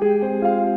Música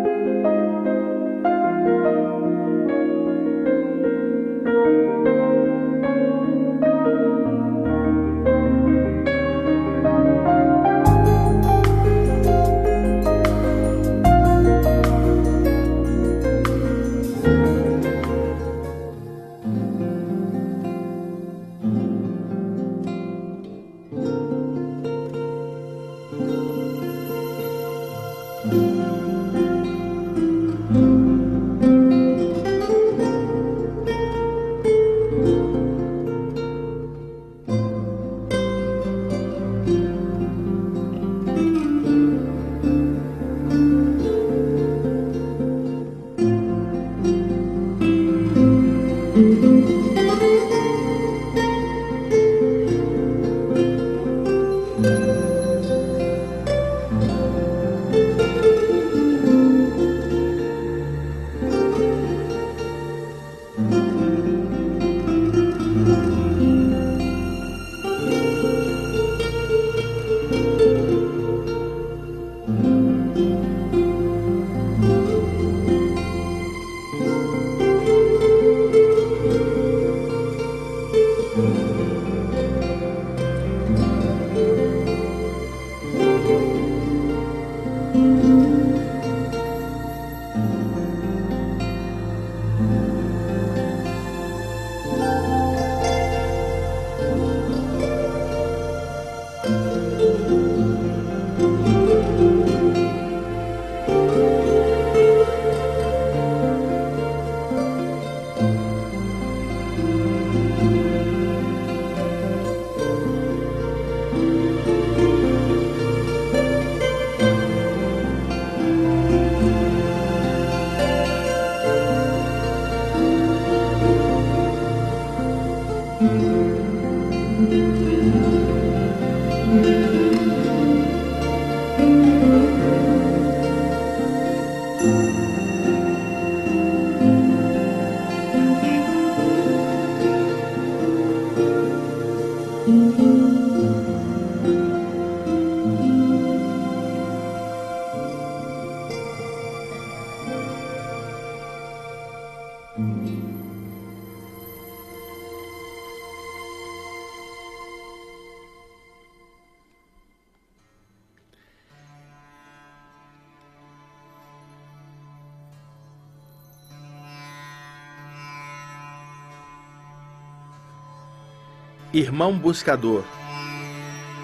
Irmão buscador,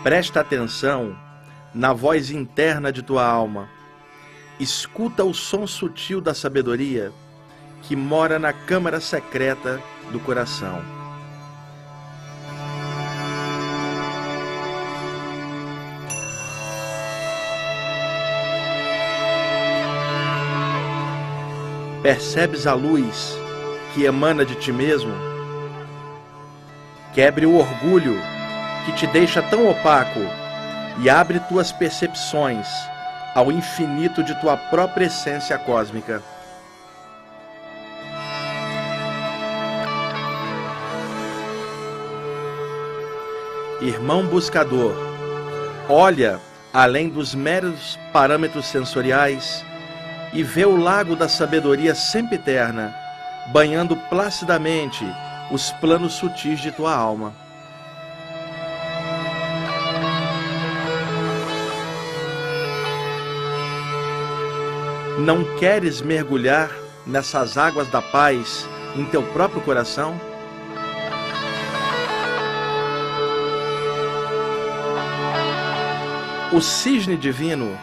presta atenção na voz interna de tua alma. Escuta o som sutil da sabedoria que mora na câmara secreta do coração. Percebes a luz que emana de ti mesmo? Quebre o orgulho que te deixa tão opaco e abre tuas percepções ao infinito de tua própria essência cósmica. Irmão buscador, olha além dos meros parâmetros sensoriais e vê o lago da sabedoria sempre eterna, banhando placidamente os planos sutis de tua alma. Não queres mergulhar nessas águas da paz em teu próprio coração? O cisne divino,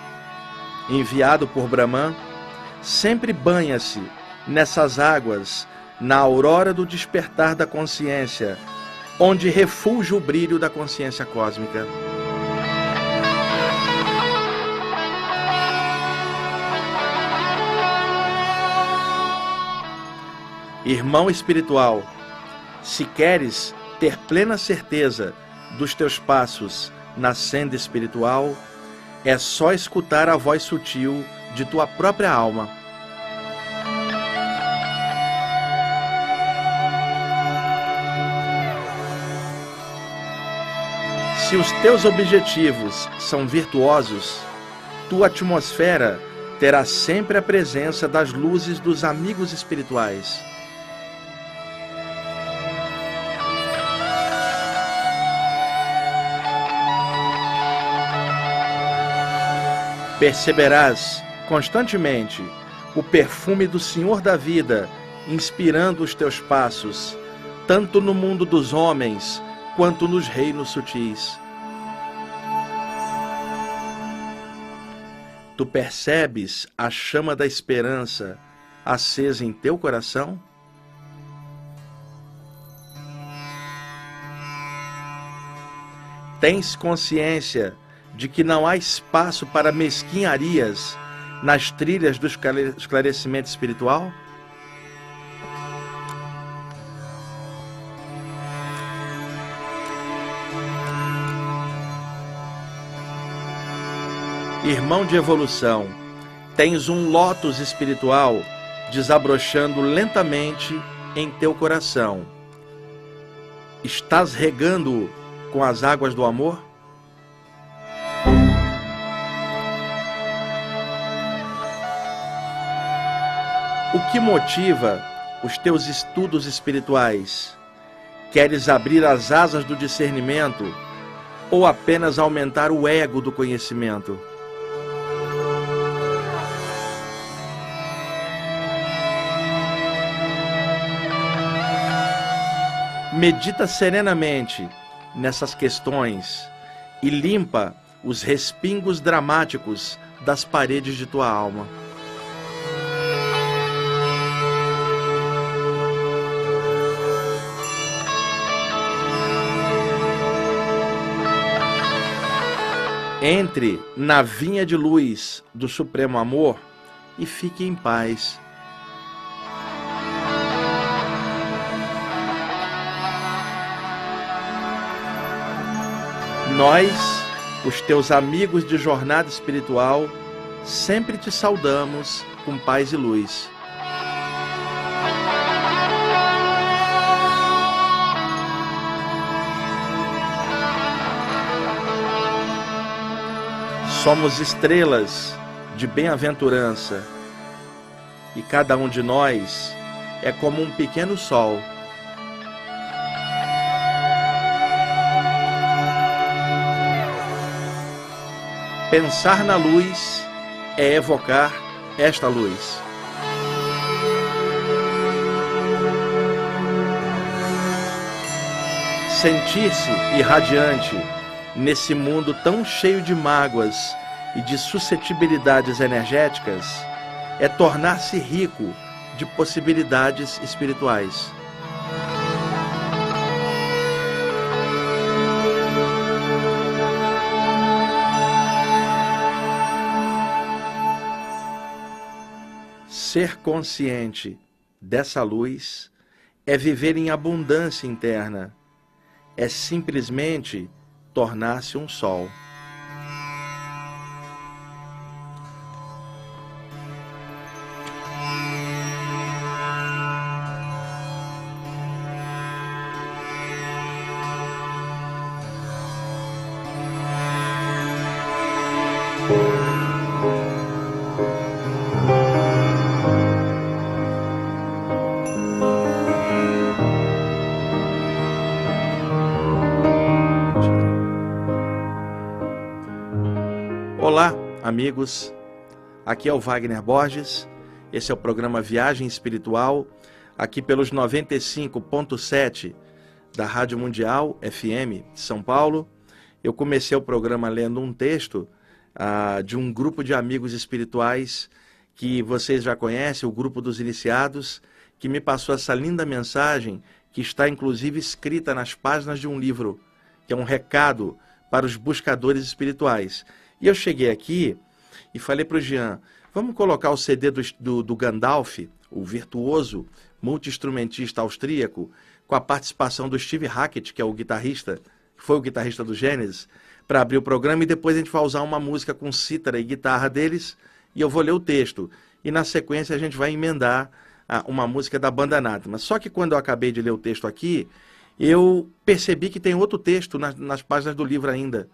enviado por Brahman, sempre banha-se nessas águas na aurora do despertar da consciência, onde refulge o brilho da consciência cósmica. Irmão espiritual, se queres ter plena certeza dos teus passos na senda espiritual, é só escutar a voz sutil de tua própria alma. Se os teus objetivos são virtuosos, tua atmosfera terá sempre a presença das luzes dos amigos espirituais. Perceberás constantemente o perfume do Senhor da vida inspirando os teus passos, tanto no mundo dos homens quanto nos reinos sutis. Tu percebes a chama da esperança acesa em teu coração? Tens consciência de que não há espaço para mesquinharias nas trilhas do esclarecimento espiritual? Irmão de evolução, tens um lótus espiritual desabrochando lentamente em teu coração. Estás regando-o com as águas do amor? O que motiva os teus estudos espirituais? Queres abrir as asas do discernimento ou apenas aumentar o ego do conhecimento? Medita serenamente nessas questões e limpa os respingos dramáticos das paredes de tua alma. Entre na vinha de luz do Supremo Amor e fique em paz Nós, os teus amigos de jornada espiritual, sempre te saudamos com paz e luz. Somos estrelas de bem-aventurança e cada um de nós é como um pequeno sol Pensar na luz é evocar esta luz. Sentir-se irradiante nesse mundo tão cheio de mágoas e de suscetibilidades energéticas é tornar-se rico de possibilidades espirituais. Ser consciente dessa luz é viver em abundância interna, é simplesmente tornar-se um sol. Amigos. Aqui é o Wagner Borges. Esse é o programa Viagem Espiritual, aqui pelos 95.7 da Rádio Mundial FM de São Paulo. Eu comecei o programa lendo um texto ah, de um grupo de amigos espirituais que vocês já conhecem, o Grupo dos Iniciados, que me passou essa linda mensagem que está inclusive escrita nas páginas de um livro, que é um recado para os buscadores espirituais. E eu cheguei aqui e falei para o Jean, vamos colocar o CD do, do, do Gandalf, o virtuoso multi-instrumentista austríaco, com a participação do Steve Hackett, que é o guitarrista, que foi o guitarrista do Gênesis, para abrir o programa e depois a gente vai usar uma música com cítara e guitarra deles e eu vou ler o texto. E na sequência a gente vai emendar ah, uma música da banda Anátema. Só que quando eu acabei de ler o texto aqui, eu percebi que tem outro texto nas, nas páginas do livro ainda.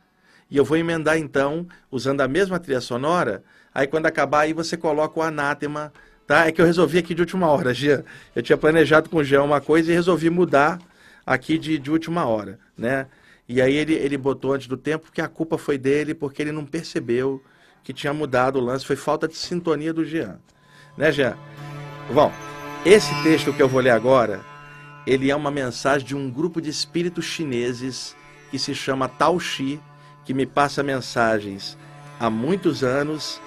E eu vou emendar então, usando a mesma trilha sonora, Aí quando acabar, aí você coloca o anátema, tá? É que eu resolvi aqui de última hora, Gia. Eu tinha planejado com o Jean uma coisa e resolvi mudar aqui de, de última hora, né? E aí ele, ele botou antes do tempo que a culpa foi dele, porque ele não percebeu que tinha mudado o lance, foi falta de sintonia do Jean. Né, Jean? Bom, esse texto que eu vou ler agora, ele é uma mensagem de um grupo de espíritos chineses que se chama Tao Xi, que me passa mensagens há muitos anos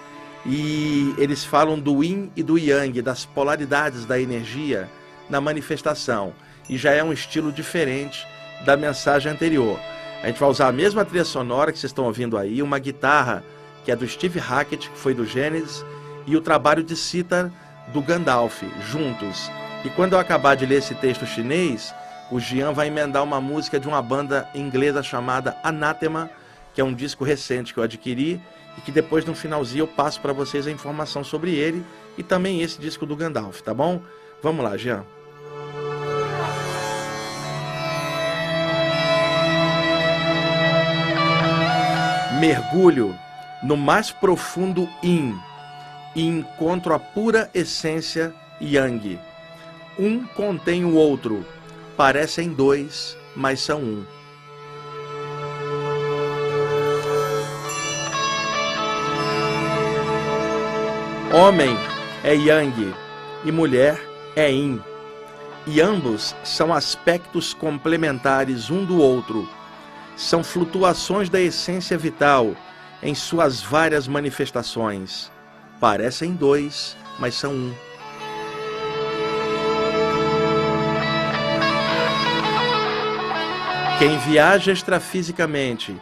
e eles falam do yin e do yang, das polaridades da energia na manifestação. E já é um estilo diferente da mensagem anterior. A gente vai usar a mesma trilha sonora que vocês estão ouvindo aí, uma guitarra que é do Steve Hackett, que foi do Genesis, e o trabalho de Sitar do Gandalf, juntos. E quando eu acabar de ler esse texto chinês, o Gian vai emendar uma música de uma banda inglesa chamada Anathema, que é um disco recente que eu adquiri e que depois no finalzinho eu passo para vocês a informação sobre ele e também esse disco do Gandalf, tá bom? Vamos lá, Jean. Mergulho no mais profundo Yin e encontro a pura essência Yang. Um contém o outro, parecem dois, mas são um. Homem é Yang e mulher é Yin, e ambos são aspectos complementares um do outro são flutuações da essência vital em suas várias manifestações. Parecem dois, mas são um. Quem viaja extrafisicamente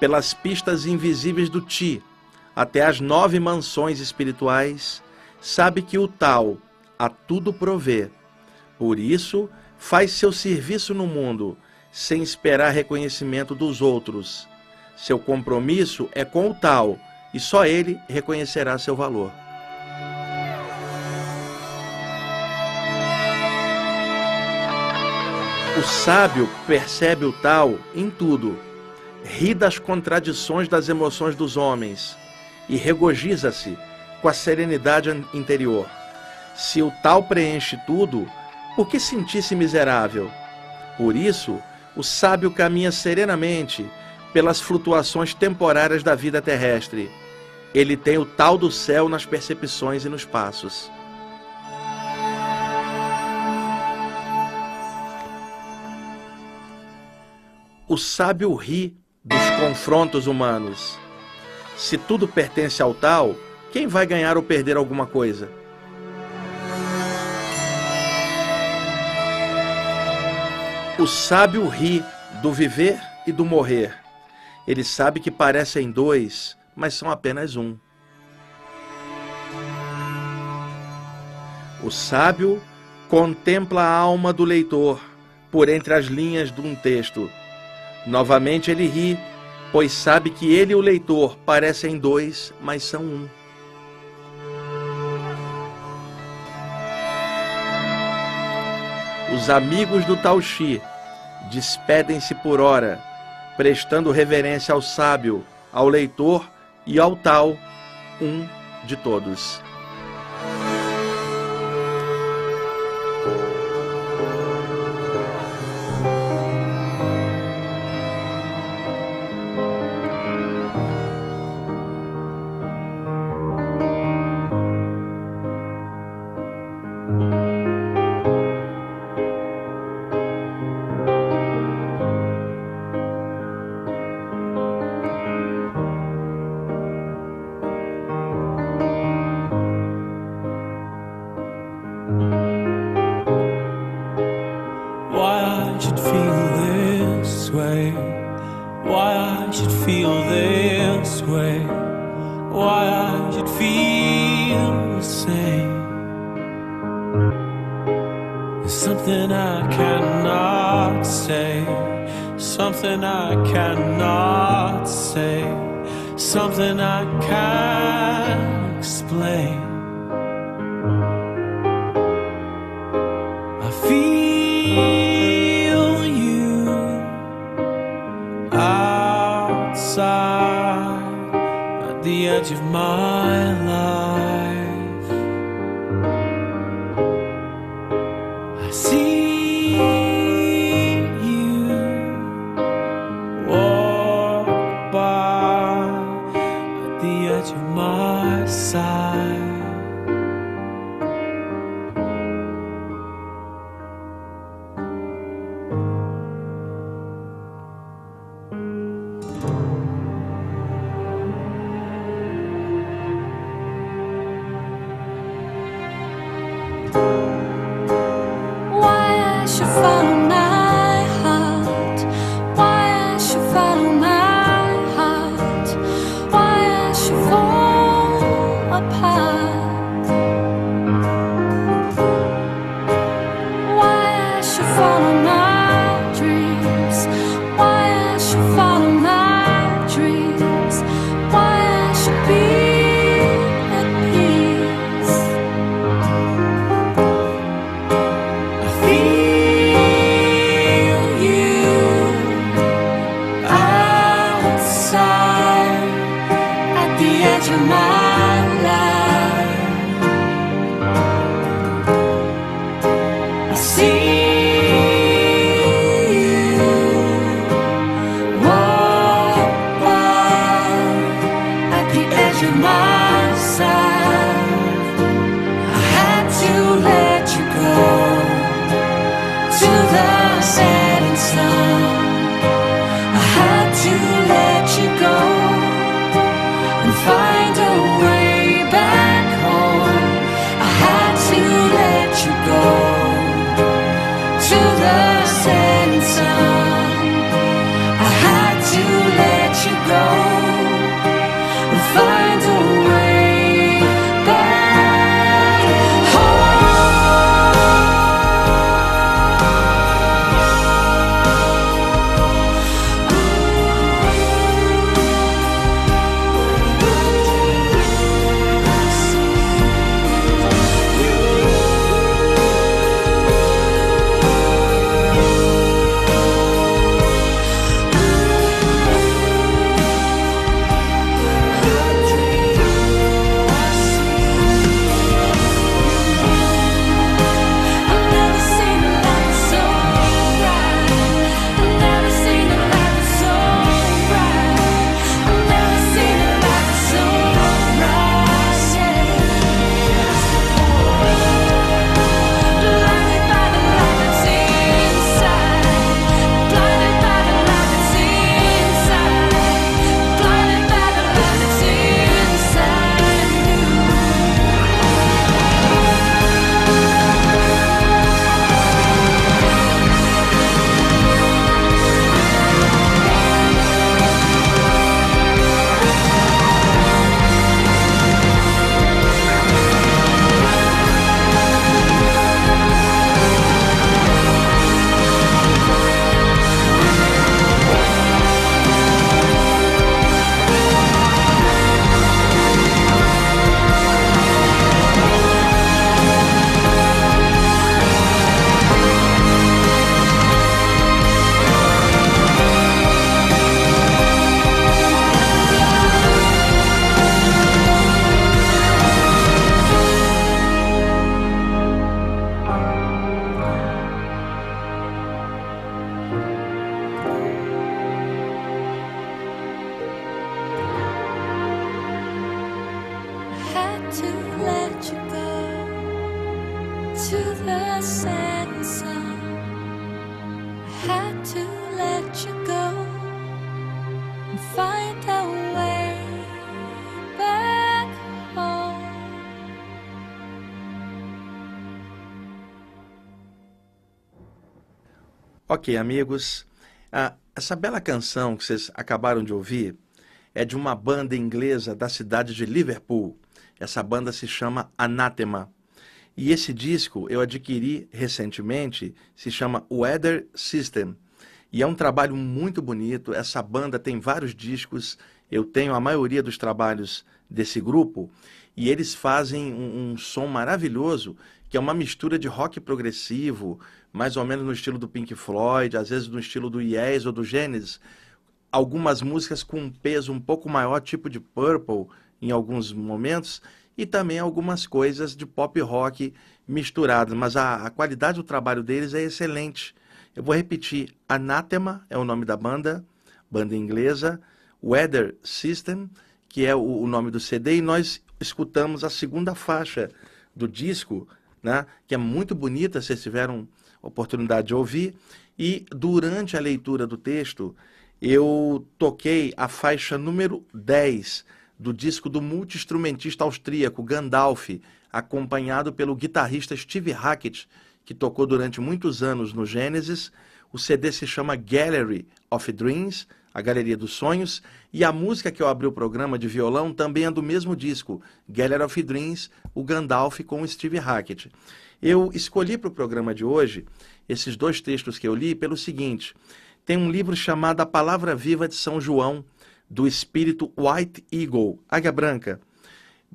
pelas pistas invisíveis do Ti até as nove mansões espirituais, sabe que o tal a tudo provê. Por isso, faz seu serviço no mundo sem esperar reconhecimento dos outros. Seu compromisso é com o tal e só ele reconhecerá seu valor. O sábio percebe o tal em tudo, ri das contradições das emoções dos homens e regozija-se com a serenidade interior. Se o tal preenche tudo, por que sentir-se miserável? Por isso, o sábio caminha serenamente pelas flutuações temporárias da vida terrestre. Ele tem o tal do céu nas percepções e nos passos. O sábio ri dos confrontos humanos. Se tudo pertence ao tal, quem vai ganhar ou perder alguma coisa? O sábio ri do viver e do morrer. Ele sabe que parecem dois, mas são apenas um. O sábio contempla a alma do leitor por entre as linhas de um texto. Novamente ele ri, pois sabe que ele e o leitor parecem dois, mas são um. Os amigos do Tauxi despedem-se por hora, prestando reverência ao sábio, ao leitor e ao tal, um de todos. something I cannot say, something I can't explain. I feel you outside at the edge of my life. Ok, amigos, ah, essa bela canção que vocês acabaram de ouvir é de uma banda inglesa da cidade de Liverpool. Essa banda se chama Anathema. E esse disco eu adquiri recentemente, se chama Weather System. E é um trabalho muito bonito. Essa banda tem vários discos, eu tenho a maioria dos trabalhos desse grupo, e eles fazem um, um som maravilhoso, que é uma mistura de rock progressivo, mais ou menos no estilo do Pink Floyd, às vezes no estilo do Yes ou do Genesis. Algumas músicas com um peso um pouco maior, tipo de Purple, em alguns momentos, e também algumas coisas de pop rock misturadas. Mas a, a qualidade do trabalho deles é excelente. Eu vou repetir: Anathema é o nome da banda, banda inglesa, Weather System, que é o, o nome do CD, e nós escutamos a segunda faixa do disco, né, que é muito bonita, vocês tiveram oportunidade de ouvir, e durante a leitura do texto, eu toquei a faixa número 10 do disco do multi-instrumentista austríaco Gandalf, acompanhado pelo guitarrista Steve Hackett, que tocou durante muitos anos no Genesis. O CD se chama Gallery of Dreams, a Galeria dos Sonhos, e a música que eu abri o programa de violão também é do mesmo disco, Gallery of Dreams, o Gandalf com o Steve Hackett. Eu escolhi para o programa de hoje esses dois textos que eu li pelo seguinte: tem um livro chamado A Palavra Viva de São João, do espírito White Eagle, Águia Branca,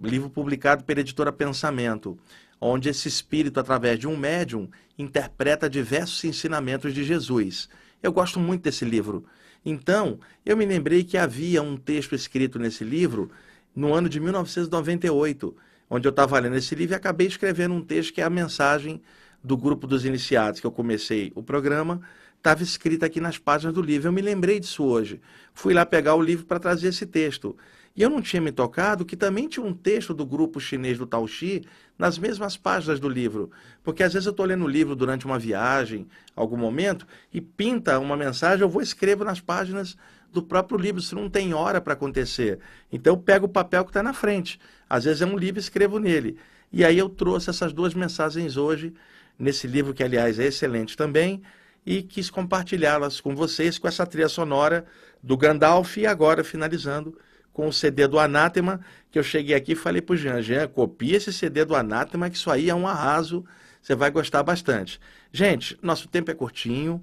livro publicado pela editora Pensamento, onde esse espírito, através de um médium, interpreta diversos ensinamentos de Jesus. Eu gosto muito desse livro. Então, eu me lembrei que havia um texto escrito nesse livro no ano de 1998, onde eu estava lendo esse livro e acabei escrevendo um texto que é a mensagem do grupo dos iniciados, que eu comecei o programa, estava escrita aqui nas páginas do livro. Eu me lembrei disso hoje. Fui lá pegar o livro para trazer esse texto. E eu não tinha me tocado que também tinha um texto do grupo chinês do Tao Xi nas mesmas páginas do livro. Porque às vezes eu estou lendo o livro durante uma viagem, algum momento, e pinta uma mensagem, eu vou escrevo nas páginas do próprio livro, se não tem hora para acontecer. Então eu pego o papel que está na frente. Às vezes é um livro e escrevo nele. E aí eu trouxe essas duas mensagens hoje, nesse livro que, aliás, é excelente também, e quis compartilhá-las com vocês, com essa trilha sonora do Gandalf, e agora finalizando com o CD do Anátema, que eu cheguei aqui e falei para o Jean, Jean, copia esse CD do Anátema, que isso aí é um arraso, você vai gostar bastante. Gente, nosso tempo é curtinho,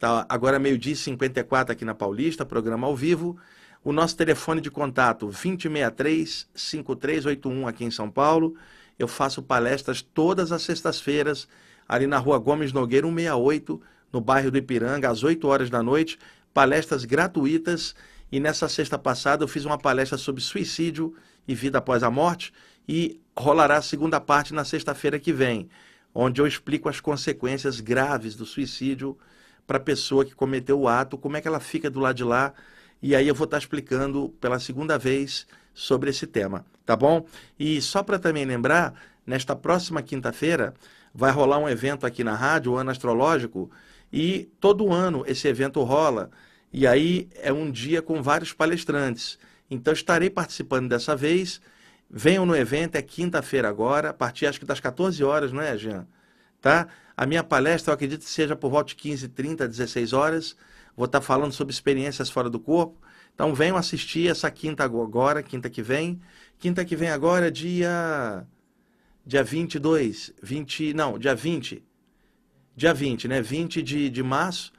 tá agora meio-dia e 54 aqui na Paulista, programa ao vivo. O nosso telefone de contato, 2063-5381 aqui em São Paulo. Eu faço palestras todas as sextas-feiras, ali na rua Gomes Nogueira, 168, no bairro do Ipiranga, às 8 horas da noite. Palestras gratuitas e nessa sexta passada eu fiz uma palestra sobre suicídio e vida após a morte e rolará a segunda parte na sexta-feira que vem, onde eu explico as consequências graves do suicídio para a pessoa que cometeu o ato, como é que ela fica do lado de lá. E aí eu vou estar explicando pela segunda vez sobre esse tema, tá bom? E só para também lembrar, nesta próxima quinta-feira vai rolar um evento aqui na rádio, o Ano Astrológico, e todo ano esse evento rola e aí é um dia com vários palestrantes. Então estarei participando dessa vez. Venham no evento, é quinta-feira agora, a partir acho que das 14 horas, não é, Jean? Tá? A minha palestra, eu acredito que seja por volta de 15, 30, 16 horas. Vou estar falando sobre experiências fora do corpo. Então venham assistir essa quinta agora, quinta que vem. Quinta que vem agora, dia dia 22, 20, não, dia 20. Dia 20, né? 20 de, de março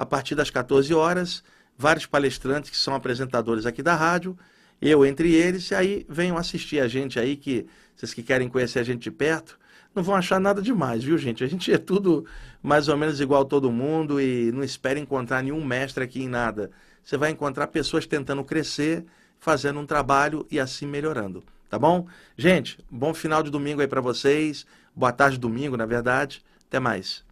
a partir das 14 horas, vários palestrantes que são apresentadores aqui da rádio, eu entre eles, e aí venham assistir a gente aí, que vocês que querem conhecer a gente de perto, não vão achar nada demais, viu, gente? A gente é tudo mais ou menos igual todo mundo e não espere encontrar nenhum mestre aqui em nada. Você vai encontrar pessoas tentando crescer, fazendo um trabalho e assim melhorando, tá bom? Gente, bom final de domingo aí para vocês. Boa tarde domingo, na verdade. Até mais.